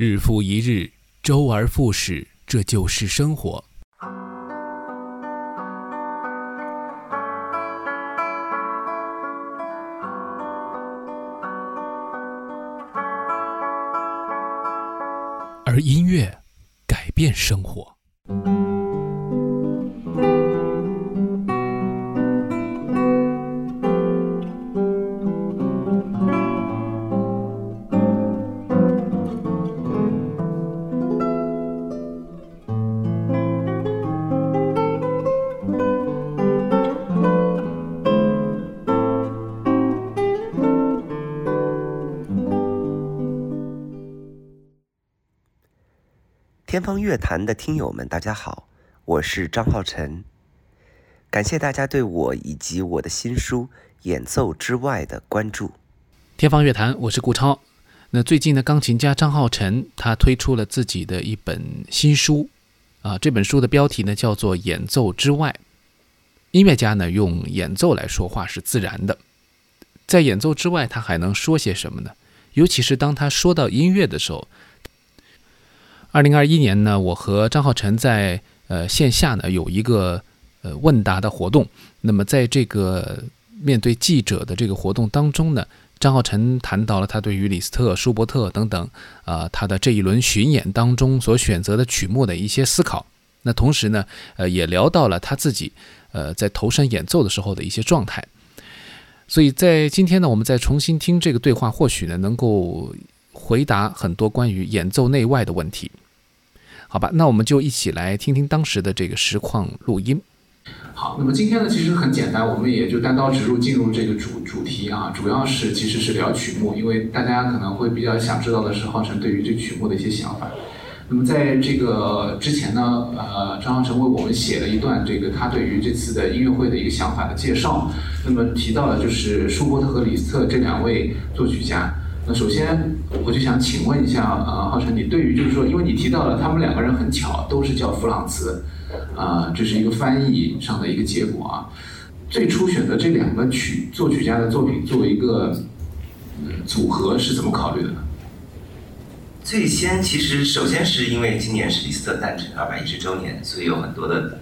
日复一日，周而复始，这就是生活。而音乐改变生活。天方乐坛的听友们，大家好，我是张浩晨，感谢大家对我以及我的新书《演奏之外》的关注。天方乐坛，我是顾超。那最近呢，钢琴家张浩晨他推出了自己的一本新书，啊，这本书的标题呢叫做《演奏之外》。音乐家呢用演奏来说话是自然的，在演奏之外，他还能说些什么呢？尤其是当他说到音乐的时候。二零二一年呢，我和张浩晨在呃线下呢有一个呃问答的活动。那么在这个面对记者的这个活动当中呢，张浩晨谈到了他对于李斯特、舒伯特等等啊他的这一轮巡演当中所选择的曲目的一些思考。那同时呢，呃也聊到了他自己呃在投身演奏的时候的一些状态。所以在今天呢，我们再重新听这个对话，或许呢能够。回答很多关于演奏内外的问题，好吧？那我们就一起来听听当时的这个实况录音。好，那么今天呢，其实很简单，我们也就单刀直入进入这个主主题啊，主要是其实是聊曲目，因为大家可能会比较想知道的是浩辰对于这曲目的一些想法。那么在这个之前呢，呃，张浩辰为我们写了一段这个他对于这次的音乐会的一个想法的介绍，那么提到了就是舒伯特和李斯特这两位作曲家。那首先，我就想请问一下，呃，浩辰，你对于就是说，因为你提到了他们两个人很巧，都是叫弗朗茨，啊，这是一个翻译上的一个结果啊。最初选择这两个曲作曲家的作品作为一个组合是怎么考虑的呢？最先其实首先是因为今年是李斯特诞辰二百一十周年，所以有很多的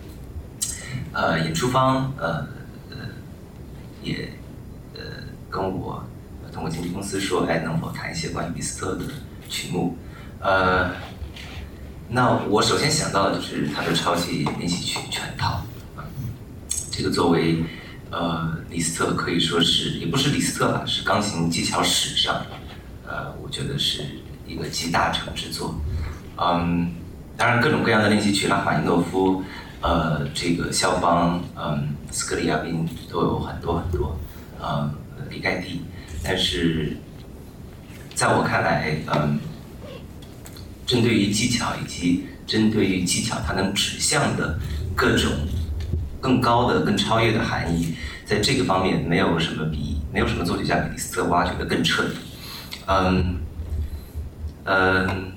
呃演出方呃呃也呃跟我。通过经纪公司说，哎，能否谈一些关于李斯特的曲目？呃，那我首先想到的就是他的超级练习曲全套。这个作为呃李斯特可以说是，也不是李斯特吧，是钢琴技巧史上，呃，我觉得是一个集大成之作。嗯，当然各种各样的练习曲，拉法尼诺夫，呃，这个肖邦，嗯，斯克里亚宾都有很多很多，呃，李盖蒂。但是，在我看来，嗯，针对于技巧以及针对于技巧它能指向的各种更高的、更超越的含义，在这个方面没有什么比没有什么作曲家比李斯特挖掘的更彻底。嗯，嗯，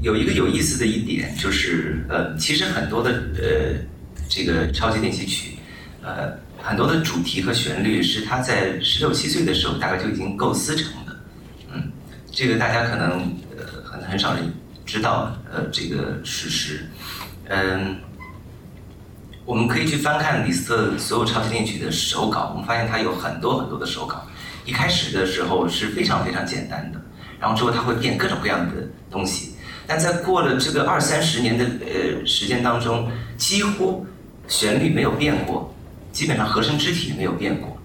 有一个有意思的一点就是，呃，其实很多的呃这个超级练习曲，呃。很多的主题和旋律是他在十六七岁的时候大概就已经构思成的，嗯，这个大家可能呃很很少人知道呃这个事实，嗯，我们可以去翻看李斯特所有超级恋曲的手稿，我们发现他有很多很多的手稿，一开始的时候是非常非常简单的，然后之后他会变各种各样的东西，但在过了这个二三十年的呃时间当中，几乎旋律没有变过。基本上和声肢体没有变过，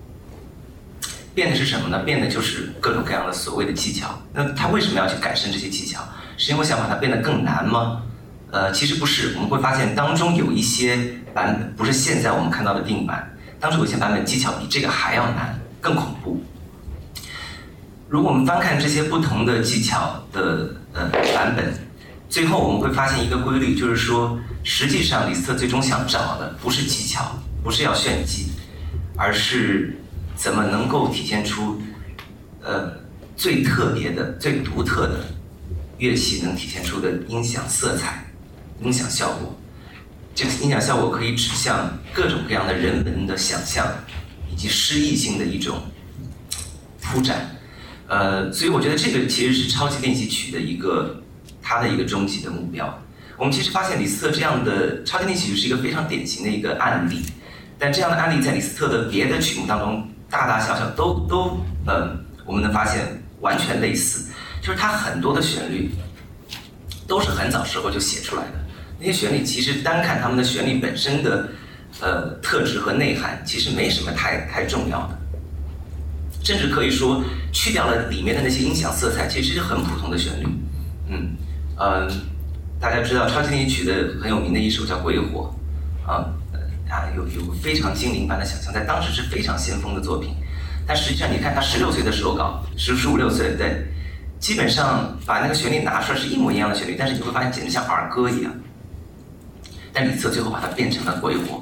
变的是什么呢？变的就是各种各样的所谓的技巧。那他为什么要去改善这些技巧？是因为想把它变得更难吗？呃，其实不是。我们会发现当中有一些版本不是现在我们看到的定版，当中有些版本技巧比这个还要难，更恐怖。如果我们翻看这些不同的技巧的呃版本，最后我们会发现一个规律，就是说，实际上李斯特最终想找的不是技巧。不是要炫技，而是怎么能够体现出呃最特别的、最独特的乐器能体现出的音响色彩、音响效果。这个音响效果可以指向各种各样的人文的想象，以及诗意性的一种铺展。呃，所以我觉得这个其实是超级练习曲的一个它的一个终极的目标。我们其实发现李斯特这样的超级练习曲是一个非常典型的一个案例，但这样的案例在李斯特的别的曲目当中大大小小都都呃，我们能发现完全类似，就是它很多的旋律都是很早时候就写出来的，那些旋律其实单看它们的旋律本身的呃特质和内涵，其实没什么太太重要的。甚至可以说，去掉了里面的那些音响色彩，其实是很普通的旋律。嗯，呃，大家知道超级练习曲的很有名的一首叫《鬼火》，啊，有有非常精灵般的想象，在当时是非常先锋的作品。但实际上，你看他十六岁的手稿，十十五六岁，对，基本上把那个旋律拿出来是一模一样的旋律，但是你会发现简直像儿歌一样。但李策最后把它变成了《鬼火》。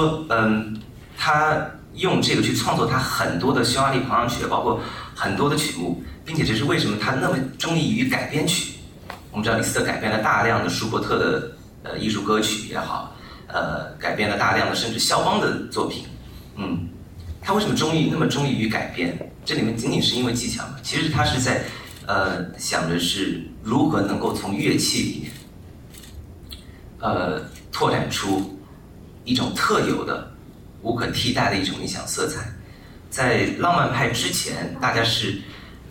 说，嗯，他用这个去创作他很多的匈牙利狂想曲，包括很多的曲目，并且这是为什么他那么中意于改编曲。我们知道李斯特改编了大量的舒伯特的呃艺术歌曲也好，呃，改编了大量的甚至肖邦的作品，嗯，他为什么中意那么中意于改编？这里面仅仅是因为技巧吗？其实他是在呃想着是如何能够从乐器里面，呃，拓展出一种特有的、无可替代的一种音响色彩。在浪漫派之前，大家是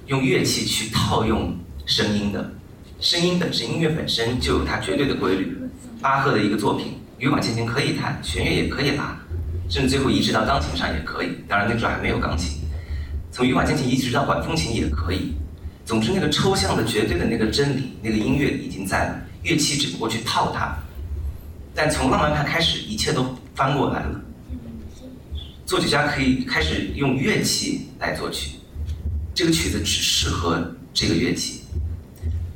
用乐器去套用声音的。声音本身，音乐本身就有它绝对的规律。巴赫的一个作品，羽管键琴可以弹，弦乐也可以拉，甚至最后移植到钢琴上也可以。当然那时候还没有钢琴，从羽管键琴移植到管风琴也可以。总之，那个抽象的、绝对的那个真理，那个音乐已经在了，乐器只不过去套它。但从浪漫派开始，一切都翻过来了。作曲家可以开始用乐器来作曲，这个曲子只适合这个乐器。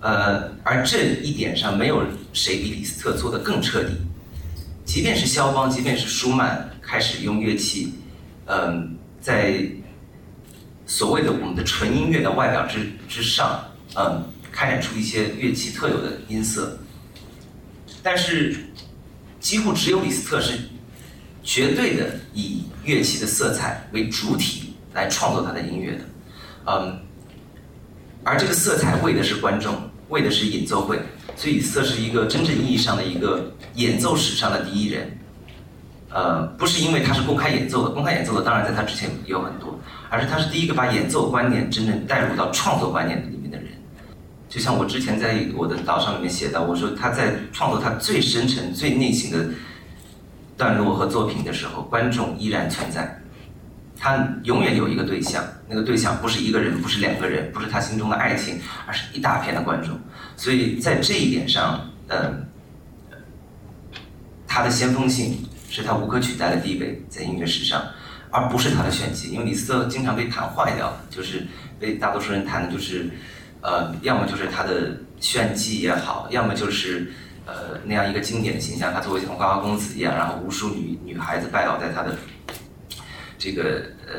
呃，而这一点上，没有谁比李斯特做的更彻底。即便是肖邦，即便是舒曼，开始用乐器，嗯，在所谓的我们的纯音乐的外表之之上，嗯，开展出一些乐器特有的音色。但是，几乎只有李斯特是绝对的以乐器的色彩为主体来创作他的音乐的，嗯，而这个色彩为的是观众。为的是演奏会，所以李斯特是一个真正意义上的一个演奏史上的第一人。呃，不是因为他是公开演奏的，公开演奏的当然在他之前有很多，而是他是第一个把演奏观念真正带入到创作观念里面。就像我之前在我的导上里面写到，我说他在创作他最深沉、最内心的段落和作品的时候，观众依然存在。他永远有一个对象，那个对象不是一个人，不是两个人，不是他心中的爱情，而是一大片的观众。所以在这一点上，嗯，他的先锋性是他无可取代的地位在音乐史上，而不是他的炫技。因为李斯特经常被弹坏掉，就是被大多数人弹的就是，呃，要么就是他的炫技也好，要么就是呃那样一个经典的形象，他作为像花花公子一样，然后无数女女孩子拜倒在他的。这个呃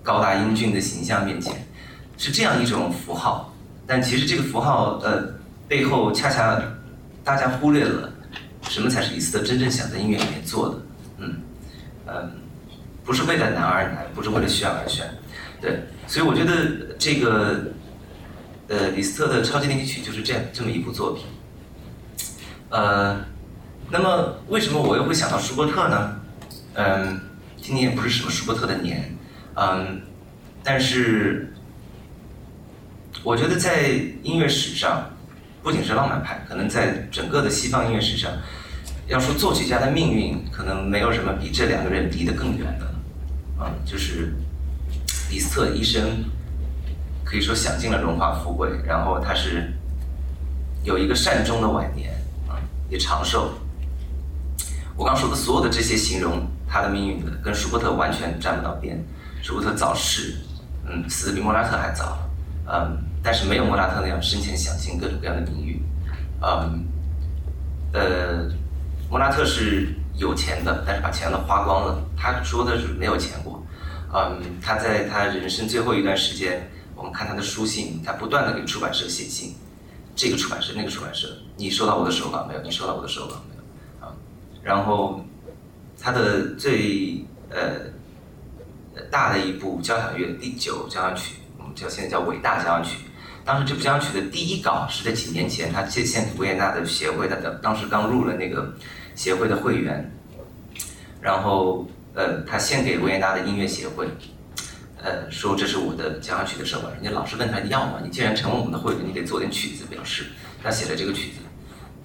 高大英俊的形象面前，是这样一种符号，但其实这个符号呃背后恰恰大家忽略了什么才是李斯特真正想在音乐里面做的，嗯嗯，不是为了难而难，不是为了炫而炫，对，所以我觉得这个呃李斯特的超级练习曲就是这样这么一部作品，呃，那么为什么我又会想到舒伯特呢？嗯。今年不是什么舒伯特的年，嗯，但是我觉得在音乐史上，不仅是浪漫派，可能在整个的西方音乐史上，要说作曲家的命运，可能没有什么比这两个人离得更远的，嗯，就是李斯特一生可以说享尽了荣华富贵，然后他是有一个善终的晚年，啊，也长寿。我刚说的所有的这些形容。他的命运跟舒伯特完全沾不到边。舒伯特早逝，嗯，死的比莫扎特还早，嗯，但是没有莫扎特那样生前享尽各种各样的名誉，嗯，呃，莫扎特是有钱的，但是把钱都花光了。他说的是没有钱过，嗯，他在他人生最后一段时间，我们看他的书信，他不断的给出版社写信，这个出版社那个出版社，你收到我的手稿没有？你收到我的手稿没有？啊，然后。他的最呃大的一部交响乐第九交响曲，我们叫现在叫伟大交响曲。当时这部交响曲的第一稿是在几年前，他献献维也纳的协会，他的当时刚入了那个协会的会员，然后呃他献给维也纳的音乐协会，呃说这是我的交响曲的手稿。人家老师问他你要吗？你既然成为我们的会员，你得做点曲子表示。他写了这个曲子，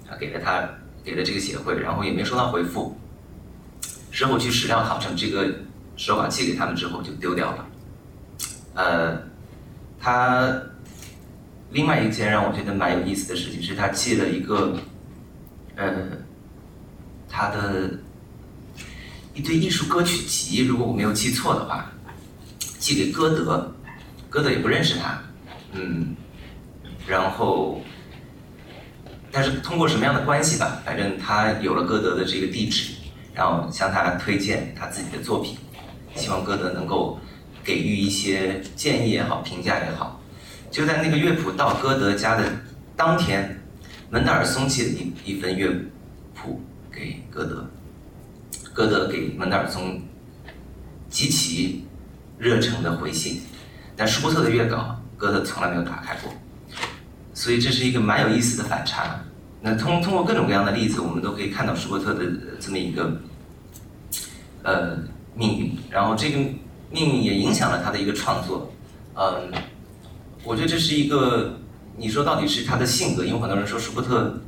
他给了他给了这个协会，然后也没收到回复。之后去史料考证，这个手稿寄给他们之后就丢掉了。呃，他另外一件让我觉得蛮有意思的事情是他寄了一个，呃，他的一堆艺术歌曲集，如果我没有记错的话，寄给歌德，歌德也不认识他，嗯，然后，但是通过什么样的关系吧，反正他有了歌德的这个地址。然后向他推荐他自己的作品，希望歌德能够给予一些建议也好，评价也好。就在那个乐谱到歌德家的当天，门德尔松寄了一一份乐谱给歌德，歌德给门德尔松极其热诚的回信，但舒伯特的乐稿歌德从来没有打开过，所以这是一个蛮有意思的反差。那通通过各种各样的例子，我们都可以看到舒伯特的这么一个呃命运，然后这个命运也影响了他的一个创作。嗯，我觉得这是一个，你说到底是他的性格，因为很多人说舒伯特，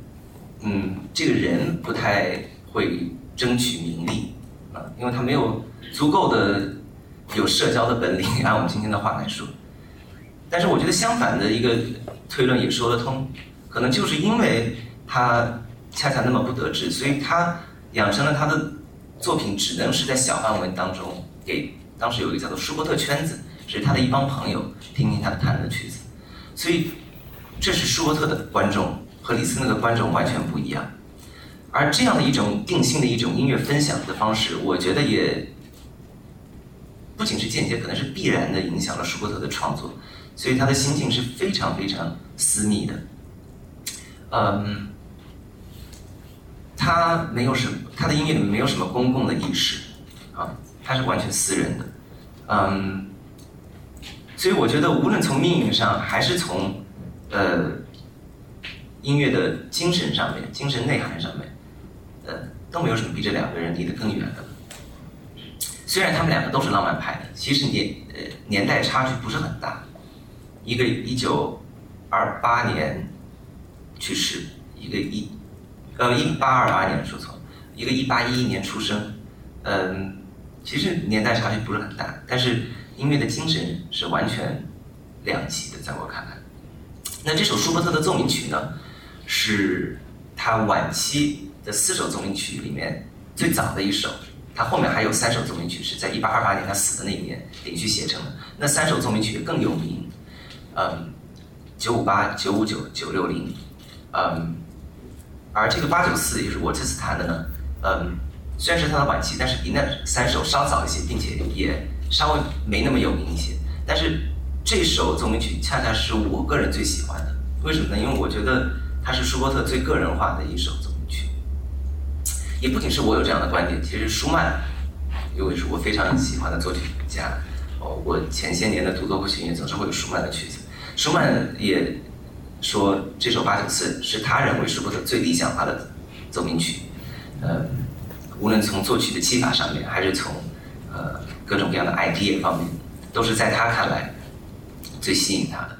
嗯，这个人不太会争取名利啊，因为他没有足够的有社交的本领，按我们今天的话来说。但是我觉得相反的一个推论也说得通，可能就是因为。他恰恰那么不得志，所以他养成了他的作品只能是在小范围当中给当时有一个叫做舒伯特圈子，是他的一帮朋友听听他弹的曲子，所以这是舒伯特的观众和李斯特的观众完全不一样，而这样的一种定性的一种音乐分享的方式，我觉得也不仅是间接，可能是必然的影响了舒伯特的创作，所以他的心境是非常非常私密的，嗯。他没有什么，他的音乐没有什么公共的意识，啊，他是完全私人的，嗯，所以我觉得无论从命运上还是从呃音乐的精神上面、精神内涵上面，呃，都没有什么比这两个人离得更远的。虽然他们两个都是浪漫派的，其实年呃年代差距不是很大，一个一九二八年去世，一个一。呃，一八二八年说错了，一个一八一一年出生，嗯，其实年代差距不是很大，但是音乐的精神是完全两极的，在我看来。那这首舒伯特的奏鸣曲呢，是他晚期的四首奏鸣曲里面最早的一首，他后面还有三首奏鸣曲是在一八二八年他死的那一年连续写成的，那三首奏鸣曲更有名，嗯，九五八、九五九、九六零，嗯。而这个八九四也是我这次弹的呢，嗯，虽然是他的晚期，但是比那三首稍早一些，并且也稍微没那么有名一些。但是这首奏鸣曲恰恰是我个人最喜欢的，为什么呢？因为我觉得它是舒伯特最个人化的一首。也不仅是我有这样的观点，其实舒曼，因为是我非常喜欢的作曲家，哦，我前些年的独奏和弦乐总是会有舒曼的曲子，舒曼也。说这首八九四是他认为舒伯特最理想化的奏鸣曲，呃，无论从作曲的技法上面，还是从呃各种各样的 idea 方面，都是在他看来最吸引他的。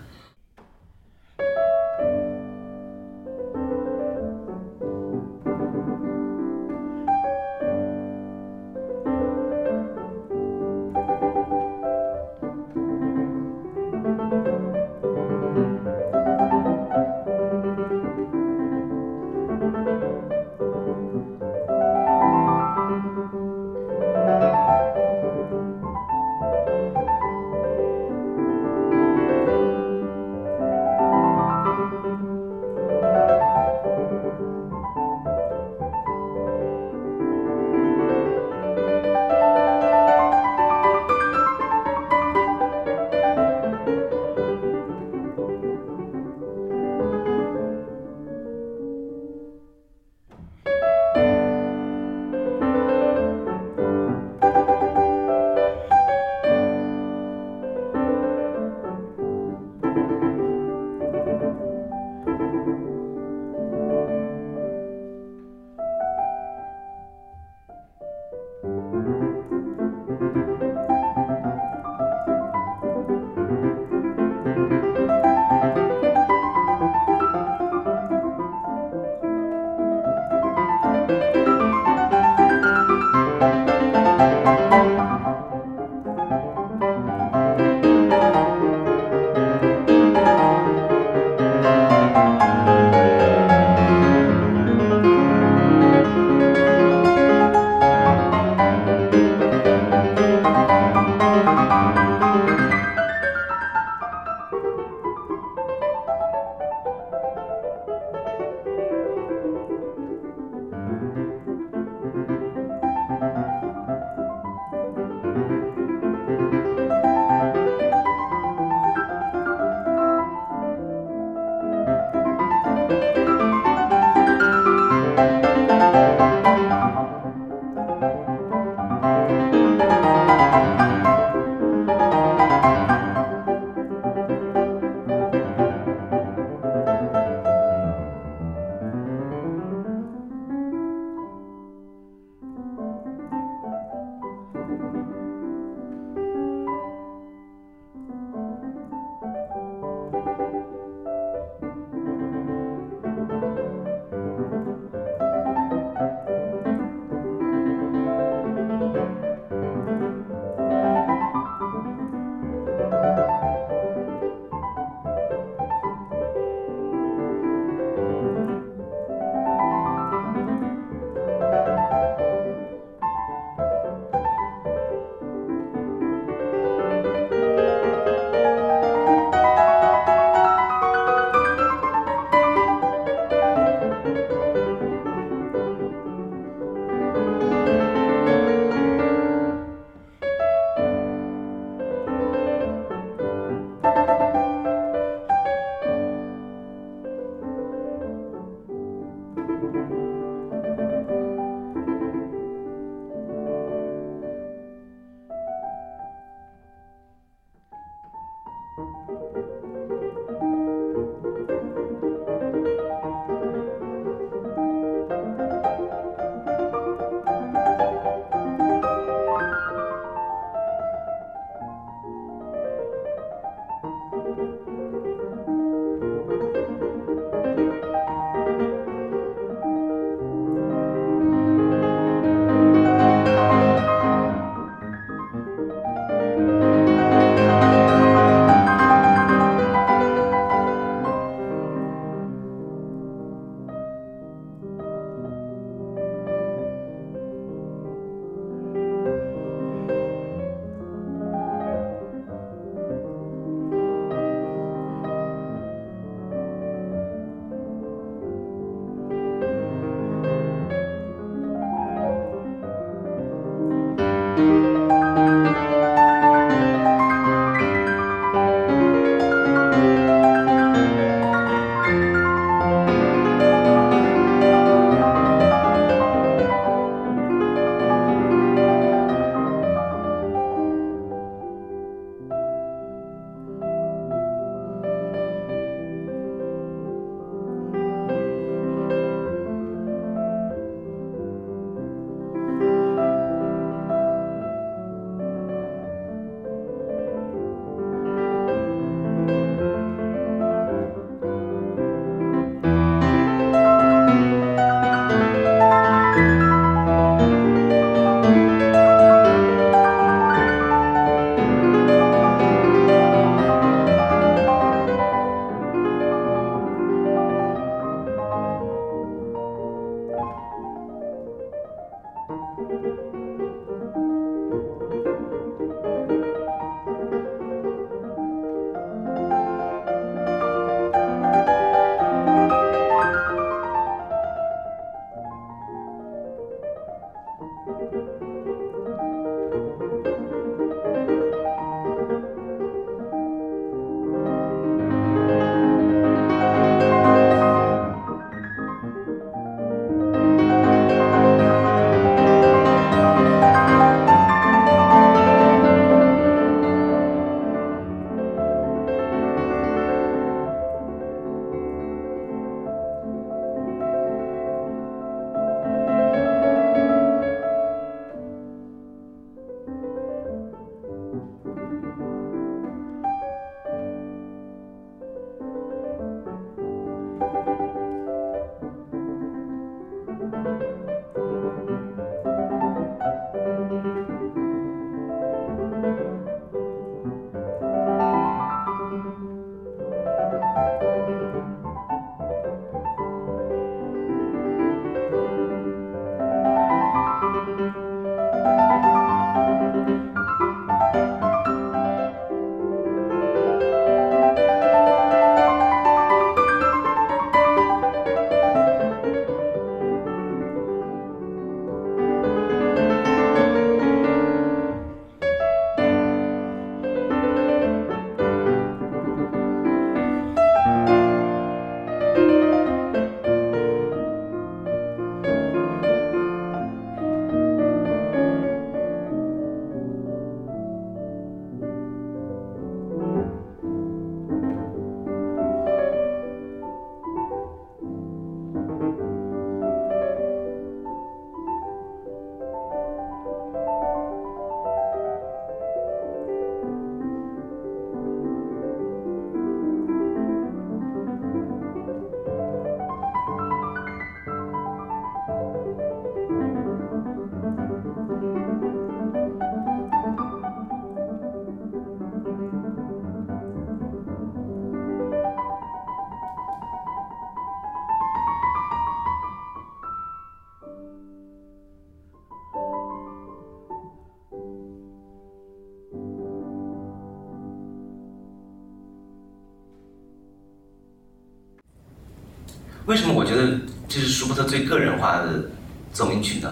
个人化的奏鸣曲呢？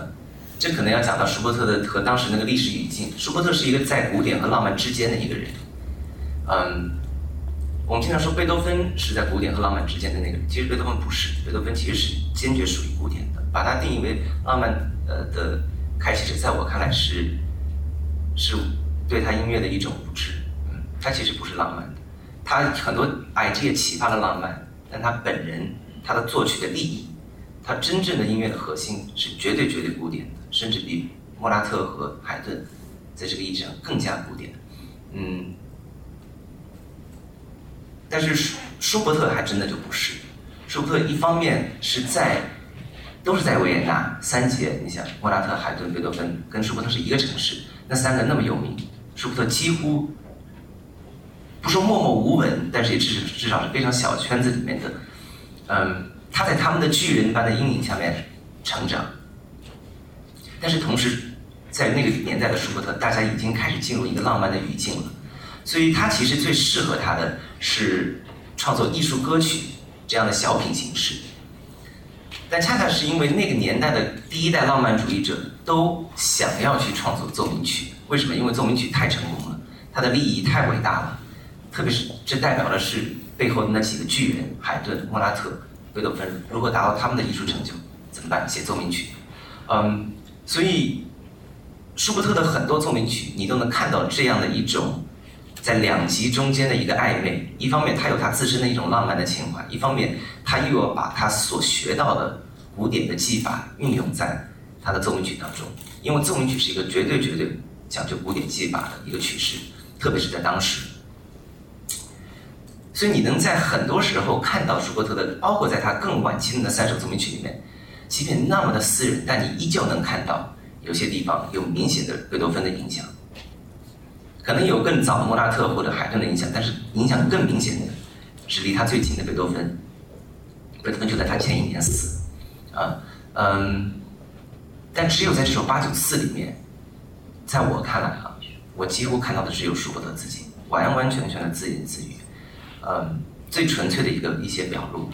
这可能要讲到舒伯特的和当时那个历史语境。舒伯特是一个在古典和浪漫之间的一个人。嗯，我们经常说贝多芬是在古典和浪漫之间的那个人，其实贝多芬不是，贝多芬其实是坚决属于古典的，把它定义为浪漫呃的开启者，在我看来是是对他音乐的一种无知。嗯，他其实不是浪漫的，他很多 idea 启发了浪漫，但他本人。他的作曲的利益，他真正的音乐的核心是绝对绝对古典的，甚至比莫拉特和海顿在这个意义上更加古典。嗯，但是舒舒伯特还真的就不是。舒伯特一方面是在都是在维也纳三杰，你想莫拉特、海顿、贝多芬跟舒伯特是一个城市，那三个那么有名，舒伯特几乎不说默默无闻，但是也至少至少是非常小圈子里面的。嗯，他在他们的巨人般的阴影下面成长，但是同时，在那个年代的舒伯特，大家已经开始进入一个浪漫的语境了，所以他其实最适合他的是创作艺术歌曲这样的小品形式。但恰恰是因为那个年代的第一代浪漫主义者都想要去创作奏鸣曲，为什么？因为奏鸣曲太成功了，它的利益太伟大了，特别是这代表的是。背后的那几个巨人，海顿、莫拉特、贝多芬，如何达到他们的艺术成就？怎么办？写奏鸣曲。嗯，所以舒伯特的很多奏鸣曲，你都能看到这样的一种在两极中间的一个暧昧。一方面，他有他自身的一种浪漫的情怀；一方面，他又要把他所学到的古典的技法运用在他的奏鸣曲当中。因为奏鸣曲是一个绝对绝对讲究古典技法的一个曲式，特别是在当时。所以你能在很多时候看到舒伯特的，包括在他更晚期的那三首奏鸣曲里面，即便那么的私人，但你依旧能看到有些地方有明显的贝多芬的影响，可能有更早的莫扎特或者海顿的影响，但是影响更明显的是离他最近的贝多芬。贝多芬就在他前一年死，啊，嗯，但只有在这首八九四里面，在我看来啊，我几乎看到的只有舒伯特自己，完完全全的自言自语。嗯，最纯粹的一个一些表露，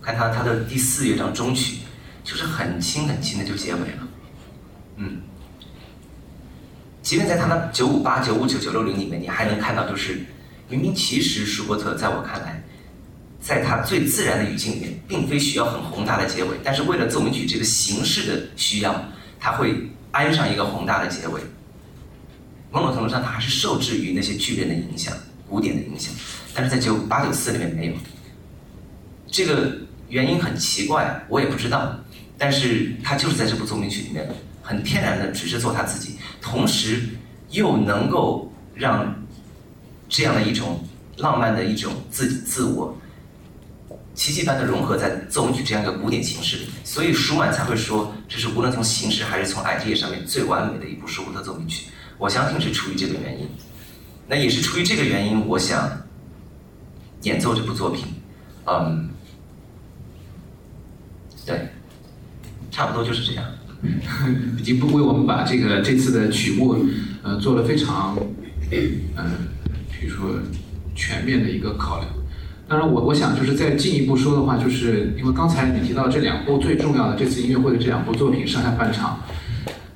看他他的第四乐章中曲，就是很轻很轻的就结尾了。嗯，即便在他的九五八、九五九、九六零里面，你还能看到，就是明明其实舒伯特在我看来，在他最自然的语境里面，并非需要很宏大的结尾，但是为了奏鸣曲这个形式的需要，他会安上一个宏大的结尾。某种程度上，他还是受制于那些巨人的影响、古典的影响。但是在九八九四里面没有，这个原因很奇怪，我也不知道。但是他就是在这部奏鸣曲里面，很天然的只是做他自己，同时又能够让这样的一种浪漫的一种自自我，奇迹般的融合在奏鸣曲这样一个古典形式里。所以舒曼才会说，这是无论从形式还是从 idea 上面最完美的一部舒伯特奏鸣曲。我相信是出于这个原因，那也是出于这个原因，我想。演奏这部作品，嗯，对，差不多就是这样。已经不为我们把这个这次的曲目，呃，做了非常，嗯，比如说全面的一个考量。当然，我我想就是再进一步说的话，就是因为刚才你提到这两部最重要的这次音乐会的这两部作品上下半场，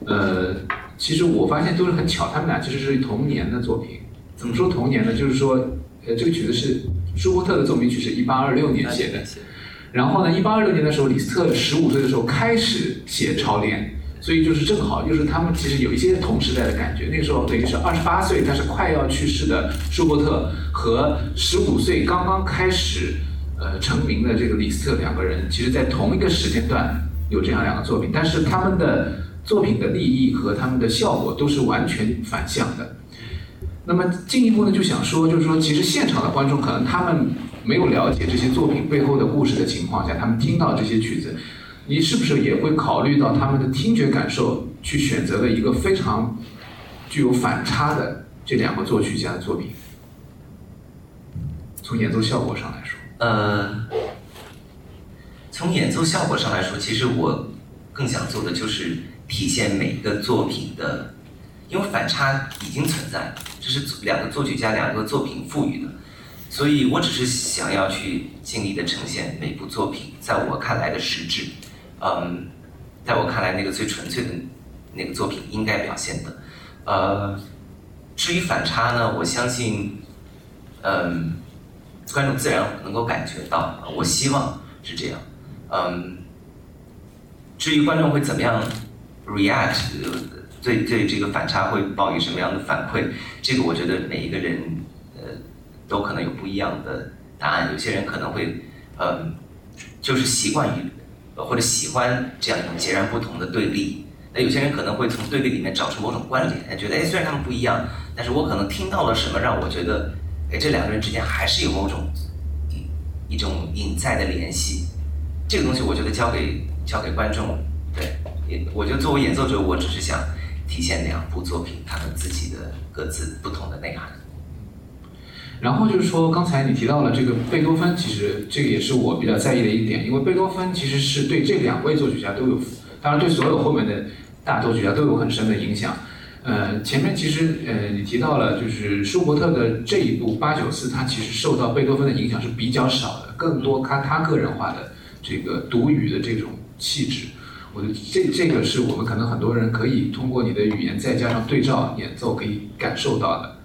呃，其实我发现都是很巧，他们俩其实是同年的作品。怎么说同年呢？就是说，呃，这个曲子是。舒伯特的奏鸣曲是一八二六年写的，然后呢，一八二六年的时候，李斯特十五岁的时候开始写超恋，所以就是正好，就是他们其实有一些同时代的感觉。那个时候等于是二十八岁，但是快要去世的舒伯特和十五岁刚刚开始呃成名的这个李斯特两个人，其实在同一个时间段有这样两个作品，但是他们的作品的利益和他们的效果都是完全反向的。那么进一步呢，就想说，就是说，其实现场的观众可能他们没有了解这些作品背后的故事的情况下，他们听到这些曲子，你是不是也会考虑到他们的听觉感受，去选择了一个非常具有反差的这两个作曲家的作品？从演奏效果上来说，呃，从演奏效果上来说，其实我更想做的就是体现每一个作品的。因为反差已经存在了，这是两个作曲家两个作品赋予的，所以我只是想要去尽力的呈现每部作品在我看来的实质，嗯，在我看来那个最纯粹的那个作品应该表现的，呃，至于反差呢，我相信，嗯，观众自然能够感觉到，我希望是这样，嗯，至于观众会怎么样 react，对对这个反差会报以什么样的反馈，这个我觉得每一个人。呃都可能有不一样的答案。有些人可能会，嗯，就是习惯于或者喜欢这样一种截然不同的对立。那有些人可能会从对立里面找出某种关联，觉得哎，虽然他们不一样，但是我可能听到了什么，让我觉得，哎，这两个人之间还是有某种一种隐在的联系。这个东西，我觉得交给交给观众，对，也我觉得作为演奏者，我只是想体现两部作品他们自己的各自不同的内涵。然后就是说，刚才你提到了这个贝多芬，其实这个也是我比较在意的一点，因为贝多芬其实是对这两位作曲家都有，当然对所有后面的大作曲家都有很深的影响。呃，前面其实呃你提到了，就是舒伯特的这一部八九四，他其实受到贝多芬的影响是比较少的，更多他他个人化的这个独语的这种气质。我觉得这这个是我们可能很多人可以通过你的语言再加上对照演奏可以感受到的，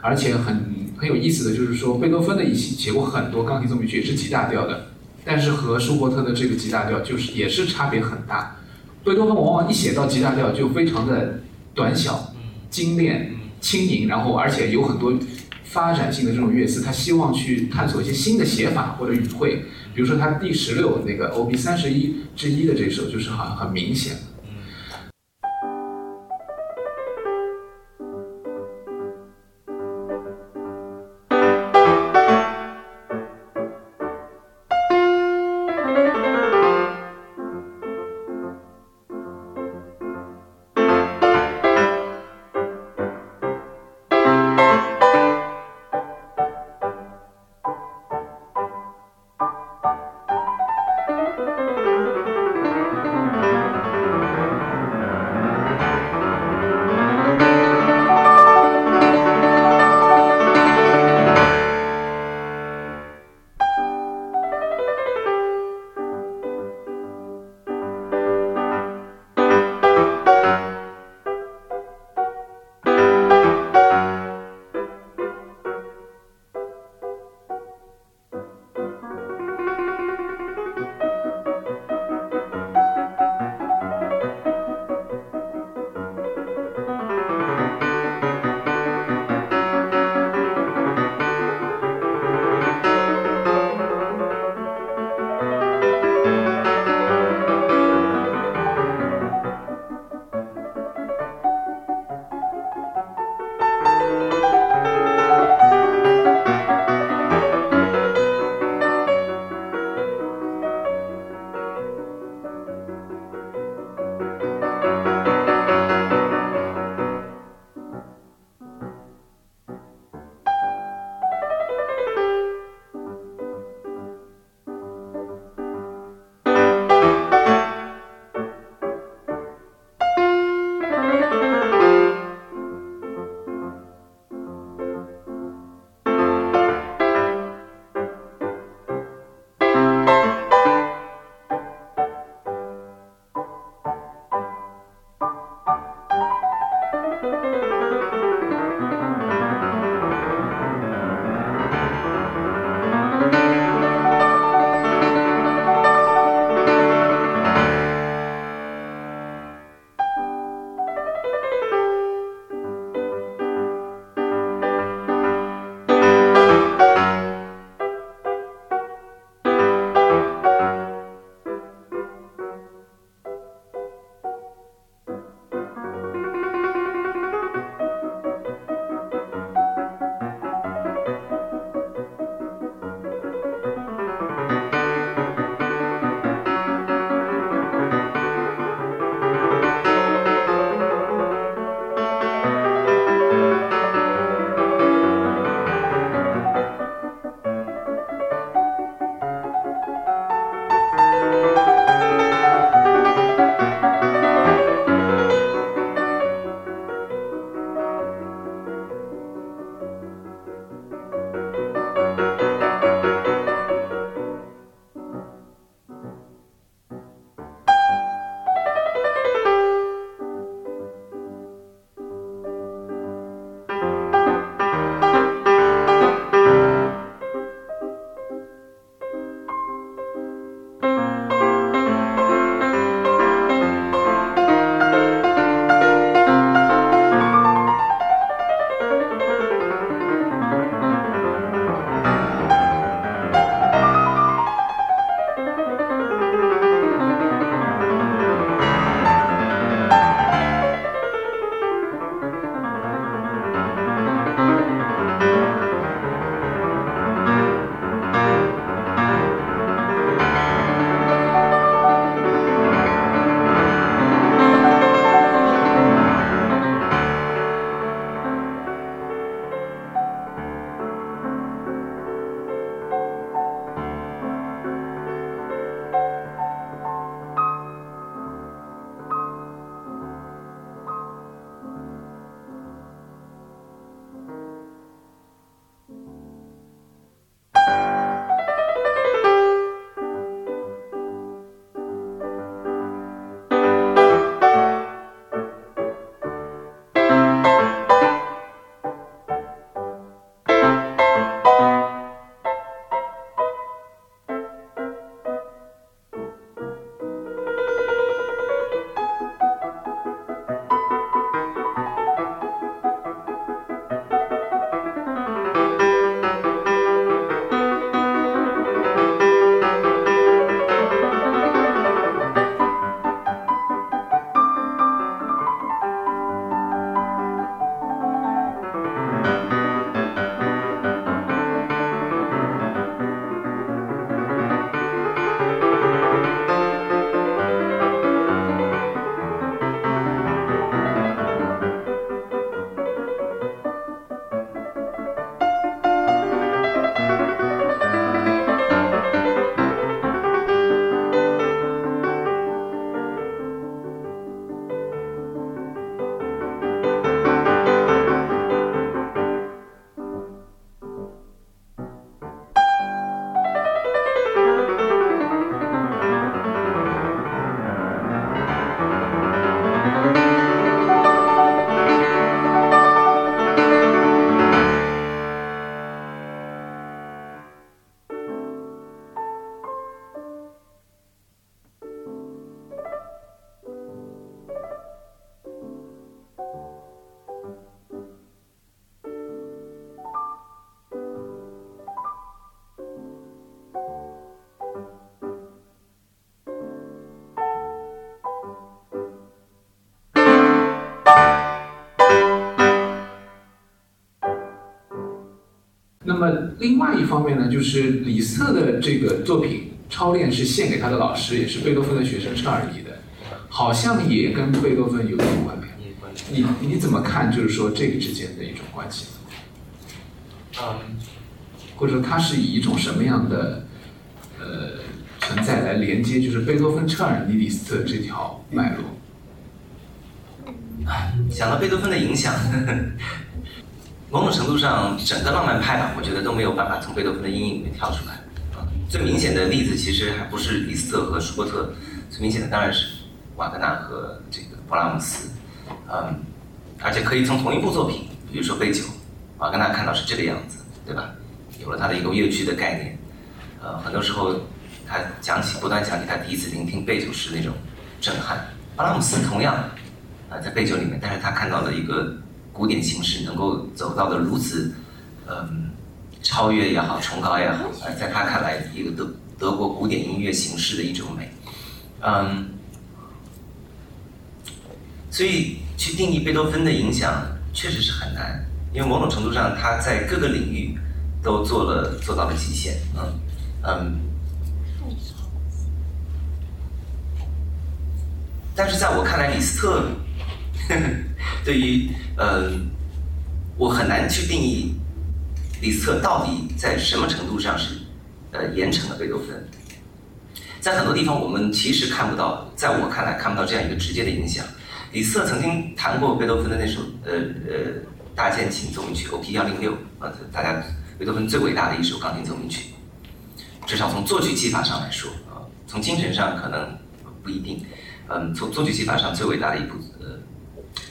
而且很。很有意思的就是说，贝多芬的一些写过很多钢琴奏鸣曲也是 G 大调的，但是和舒伯特的这个 G 大调就是也是差别很大。贝多芬往往一写到 G 大调就非常的短小、精炼、轻盈，然后而且有很多发展性的这种乐思，他希望去探索一些新的写法或者语汇。比如说他第十六那个 OB 三十一之一的这首就是很很明显。另外一方面呢，就是李瑟的这个作品《超恋》是献给他的老师，也是贝多芬的学生车尔尼的，好像也跟贝多芬有点关联。你你怎么看？就是说这个之间的一种关系？嗯，或者说它是以一种什么样的呃存在来连接，就是贝多芬、车尔尼、李斯特这条脉络？想到贝多芬的影响，某种程度上，整个浪漫派吧，我觉得都没有办法从贝多芬的阴影里面跳出来。啊，最明显的例子其实还不是李斯特和舒伯特，最明显的当然是瓦格纳和这个勃拉姆斯。嗯，而且可以从同一部作品，比如说《杯酒》，瓦格纳看到是这个样子，对吧？有了他的一个乐曲的概念。呃，很多时候他讲起，不断讲起他第一次聆听《杯酒》时那种震撼。勃拉姆斯同样。啊在杯酒里面，但是他看到了一个古典形式能够走到的如此，嗯，超越也好，崇高也好，呃在他看来，一个德德国古典音乐形式的一种美，嗯，所以去定义贝多芬的影响确实是很难，因为某种程度上他在各个领域都做了做到了极限，嗯嗯，但是在我看来，李斯特。对于呃，我很难去定义李斯特到底在什么程度上是呃严惩了贝多芬。在很多地方，我们其实看不到，在我看来看不到这样一个直接的影响。李斯特曾经弹过贝多芬的那首呃呃大键琴奏鸣曲 O P 幺零六啊，大家贝多芬最伟大的一首钢琴奏鸣曲。至少从作曲技法上来说啊，从精神上可能不一定。嗯，从作曲技法上最伟大的一部。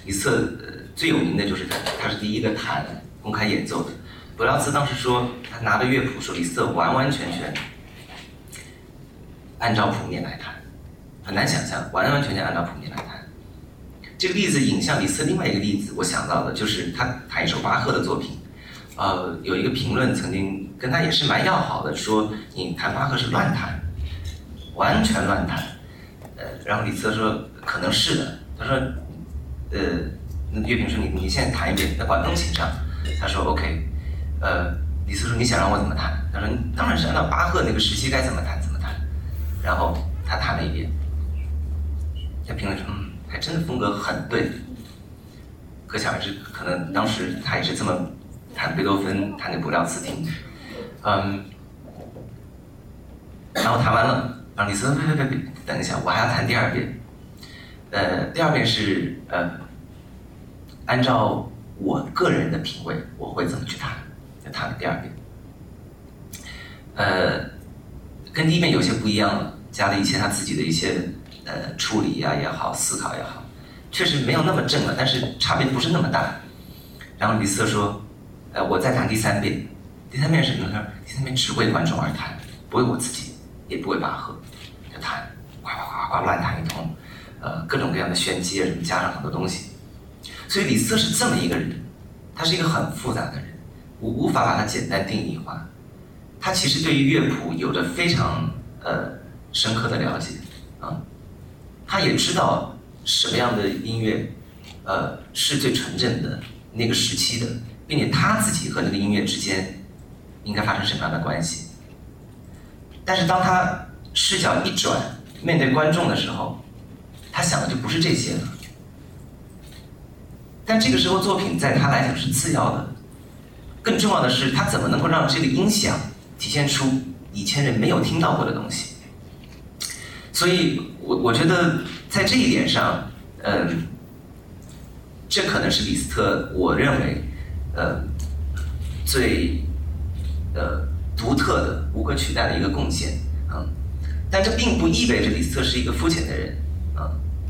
李斯特最有名的就是他，他是第一个弹公开演奏的。柏辽兹当时说，他拿着乐谱说，李斯特完完全全按照谱面来弹，很难想象完完全全按照谱面来弹。这个例子引向李斯特另外一个例子，我想到的就是他弹一首巴赫的作品，呃，有一个评论曾经跟他也是蛮要好的，说你弹巴赫是乱弹，完全乱弹。呃，然后李斯特说可能是的，他说。呃，那乐评说你你现在弹一遍在广东琴上，他说 OK，呃，李斯说你想让我怎么弹？他说当然是按照巴赫那个时期该怎么弹怎么弹，然后他弹了一遍，他评论说嗯，还真的风格很对，可想而知，可能当时他也是这么弹贝多芬弹给布廖斯听，嗯，然后弹完了，让李斯别别别别，等一下，我还要弹第二遍，呃，第二遍是呃。按照我个人的品味，我会怎么去弹？就弹了第二遍，呃，跟第一遍有些不一样了，加了一些他自己的一些呃处理呀也好，思考也好，确实没有那么正了，但是差别不是那么大。然后李斯特说：“呃，我再弹第三遍，第三遍是什么呢？第三遍只为观众而弹，不为我自己，也不为巴赫，就弹，呱呱呱呱乱弹一通，呃，各种各样的炫技啊什么，加上很多东西。”所以李斯是这么一个人，他是一个很复杂的人，无无法把他简单定义化。他其实对于乐谱有着非常呃深刻的了解啊，他也知道什么样的音乐呃是最纯正的那个时期的，并且他自己和那个音乐之间应该发生什么样的关系。但是当他视角一转，面对观众的时候，他想的就不是这些了。但这个时候，作品在他来讲是次要的，更重要的是，他怎么能够让这个音响体现出以前人没有听到过的东西？所以，我我觉得在这一点上，嗯，这可能是李斯特我认为，呃，最呃独特的、无可取代的一个贡献，嗯，但这并不意味着李斯特是一个肤浅的人。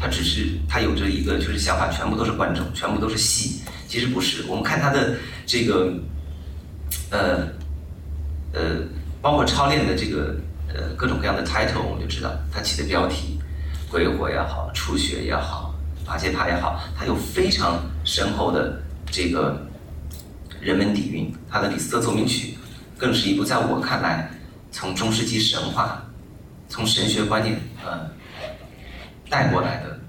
他只是他有着一个就是想法，全部都是观众，全部都是戏。其实不是，我们看他的这个，呃，呃，包括超练的这个呃各种各样的 title，我们就知道他起的标题，鬼火也好，初雪也好，八节帕也好，他有非常深厚的这个人文底蕴。他的李斯特奏鸣曲，更是一部在我看来，从中世纪神话，从神学观念，呃。带过来的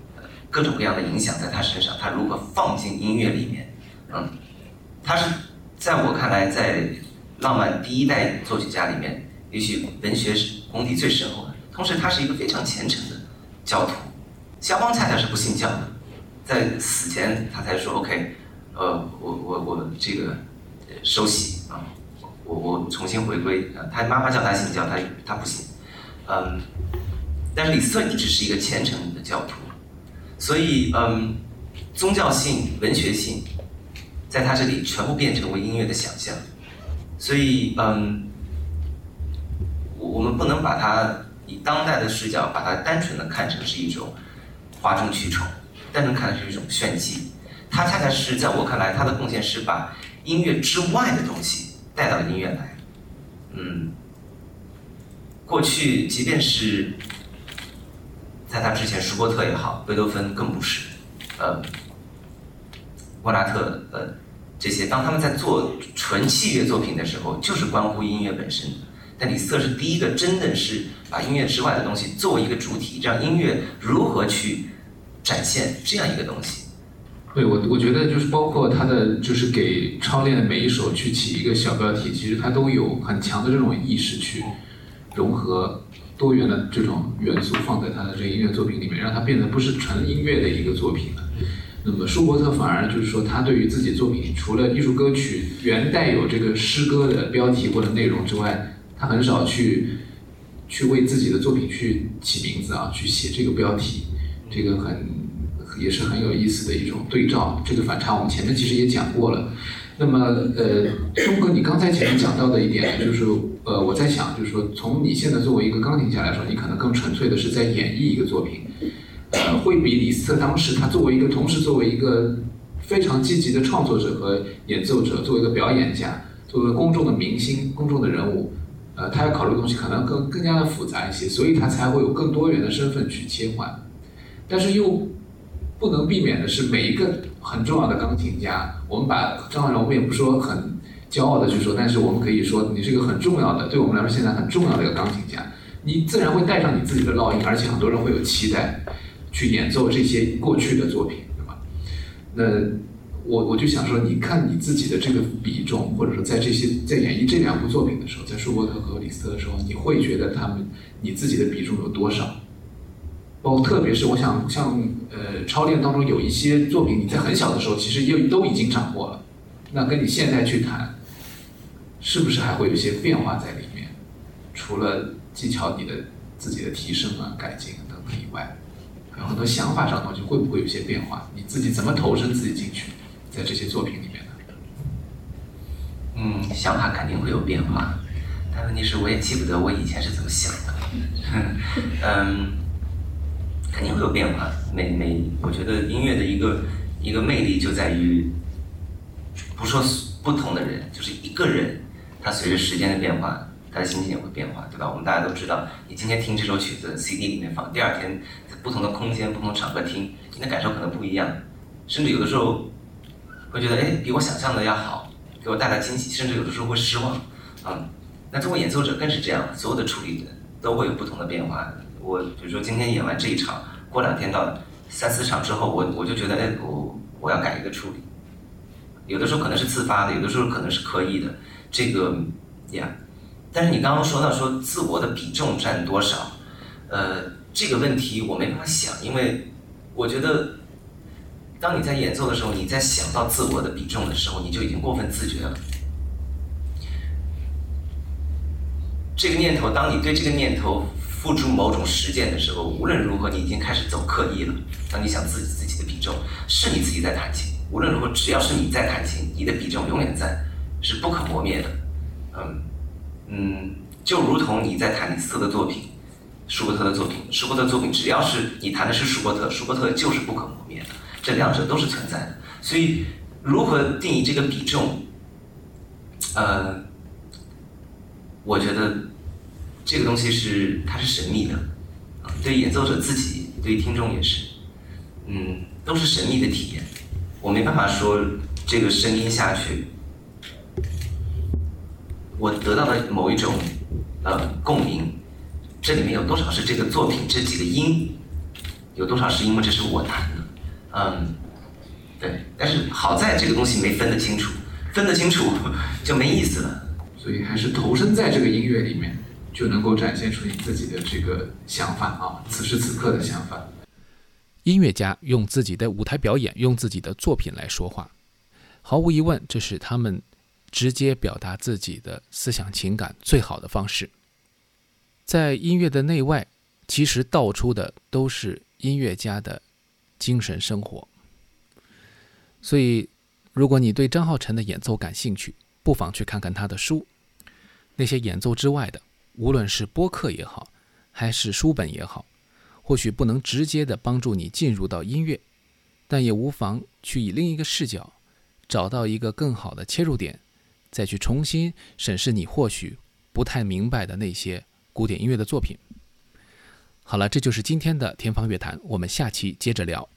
各种各样的影响在他身上，他如何放进音乐里面？嗯，他是在我看来，在浪漫第一代作曲家里面，也许文学功底最深厚的。同时，他是一个非常虔诚的教徒。肖邦恰恰是不信教的，在死前他才说：“OK，呃，我我我这个收洗啊，我我重新回归。”他妈妈叫他信教，他他不信。嗯，但是李斯特一直是一个虔诚的教徒，所以嗯，宗教性、文学性，在他这里全部变成为音乐的想象。所以嗯，我们不能把它。以当代的视角，把它单纯的看成是一种哗众取宠，单纯看的是一种炫技。他恰恰是在我看来，他的贡献是把音乐之外的东西带到音乐来。嗯，过去即便是在他之前，舒伯特也好，贝多芬更不是，呃，莫扎特呃这些，当他们在做纯器乐作品的时候，就是关乎音乐本身。但李斯特是第一个，真的是把音乐之外的东西作为一个主体，让音乐如何去展现这样一个东西。对我，我觉得就是包括他的，就是给超练的每一首去起一个小标题，其实他都有很强的这种意识去融合多元的这种元素放在他的这个音乐作品里面，让它变得不是纯音乐的一个作品了。那么舒伯特反而就是说，他对于自己作品除了艺术歌曲原带有这个诗歌的标题或者内容之外，他很少去去为自己的作品去起名字啊，去写这个标题，这个很也是很有意思的一种对照。这个反差我们前面其实也讲过了。那么呃，东哥，你刚才前面讲到的一点就是呃，我在想就是说，从你现在作为一个钢琴家来说，你可能更纯粹的是在演绎一个作品，呃，会比李斯特当时他作为一个同时作为一个非常积极的创作者和演奏者，作为一个表演家，作为公众的明星、公众的人物。呃，他要考虑的东西可能更更加的复杂一些，所以他才会有更多元的身份去切换。但是又不能避免的是，每一个很重要的钢琴家，我们把张翰我们也不说很骄傲的去说，但是我们可以说，你是一个很重要的，对我们来说现在很重要的一个钢琴家，你自然会带上你自己的烙印，而且很多人会有期待去演奏这些过去的作品，对吧？那。我我就想说，你看你自己的这个比重，或者说在这些在演绎这两部作品的时候，在舒伯特和李斯特的时候，你会觉得他们你自己的比重有多少？包括特别是我想像呃超练当中有一些作品，你在很小的时候其实又都已经掌握了，那跟你现在去谈，是不是还会有一些变化在里面？除了技巧你的自己的提升啊、改进等等以外，还有很多想法上的东西会不会有些变化？你自己怎么投身自己进去？在这些作品里面呢，嗯，想法肯定会有变化，但问题是我也记不得我以前是怎么想的。嗯，肯定会有变化。每每，我觉得音乐的一个一个魅力就在于，不说不同的人，就是一个人，他随着时间的变化，他的心情也会变化，对吧？我们大家都知道，你今天听这首曲子，CD 里面放，第二天在不同的空间、不同场合听，你的感受可能不一样，甚至有的时候。会觉得哎，比我想象的要好，给我带来惊喜，甚至有的时候会失望，嗯，那作为演奏者更是这样，所有的处理的都会有不同的变化。我比如说今天演完这一场，过两天到三四场之后，我我就觉得哎，我我要改一个处理，有的时候可能是自发的，有的时候可能是刻意的，这个呀。但是你刚刚说到说自我的比重占多少，呃，这个问题我没办法想，因为我觉得。当你在演奏的时候，你在想到自我的比重的时候，你就已经过分自觉了。这个念头，当你对这个念头付出某种实践的时候，无论如何，你已经开始走刻意了。当你想自己自己的比重，是你自己在弹琴。无论如何，只要是你在弹琴，你的比重永远在，是不可磨灭的。嗯嗯，就如同你在弹李斯特的作品、舒伯特的作品，舒伯特作品，只要是你弹的是舒伯特，舒伯特就是不可磨灭的。这两者都是存在的，所以如何定义这个比重？呃，我觉得这个东西是它是神秘的，对演奏者自己，对听众也是，嗯，都是神秘的体验。我没办法说这个声音下去，我得到的某一种呃共鸣，这里面有多少是这个作品这几个音，有多少是因为这是我弹的。嗯，对，但是好在这个东西没分得清楚，分得清楚 就没意思了。所以还是投身在这个音乐里面，就能够展现出你自己的这个想法啊，此时此刻的想法。音乐家用自己的舞台表演，用自己的作品来说话，毫无疑问，这是他们直接表达自己的思想情感最好的方式。在音乐的内外，其实道出的都是音乐家的精神生活。所以，如果你对张浩辰的演奏感兴趣，不妨去看看他的书。那些演奏之外的，无论是播客也好，还是书本也好，或许不能直接的帮助你进入到音乐，但也无妨去以另一个视角，找到一个更好的切入点，再去重新审视你或许不太明白的那些。古典音乐的作品。好了，这就是今天的天方乐坛，我们下期接着聊。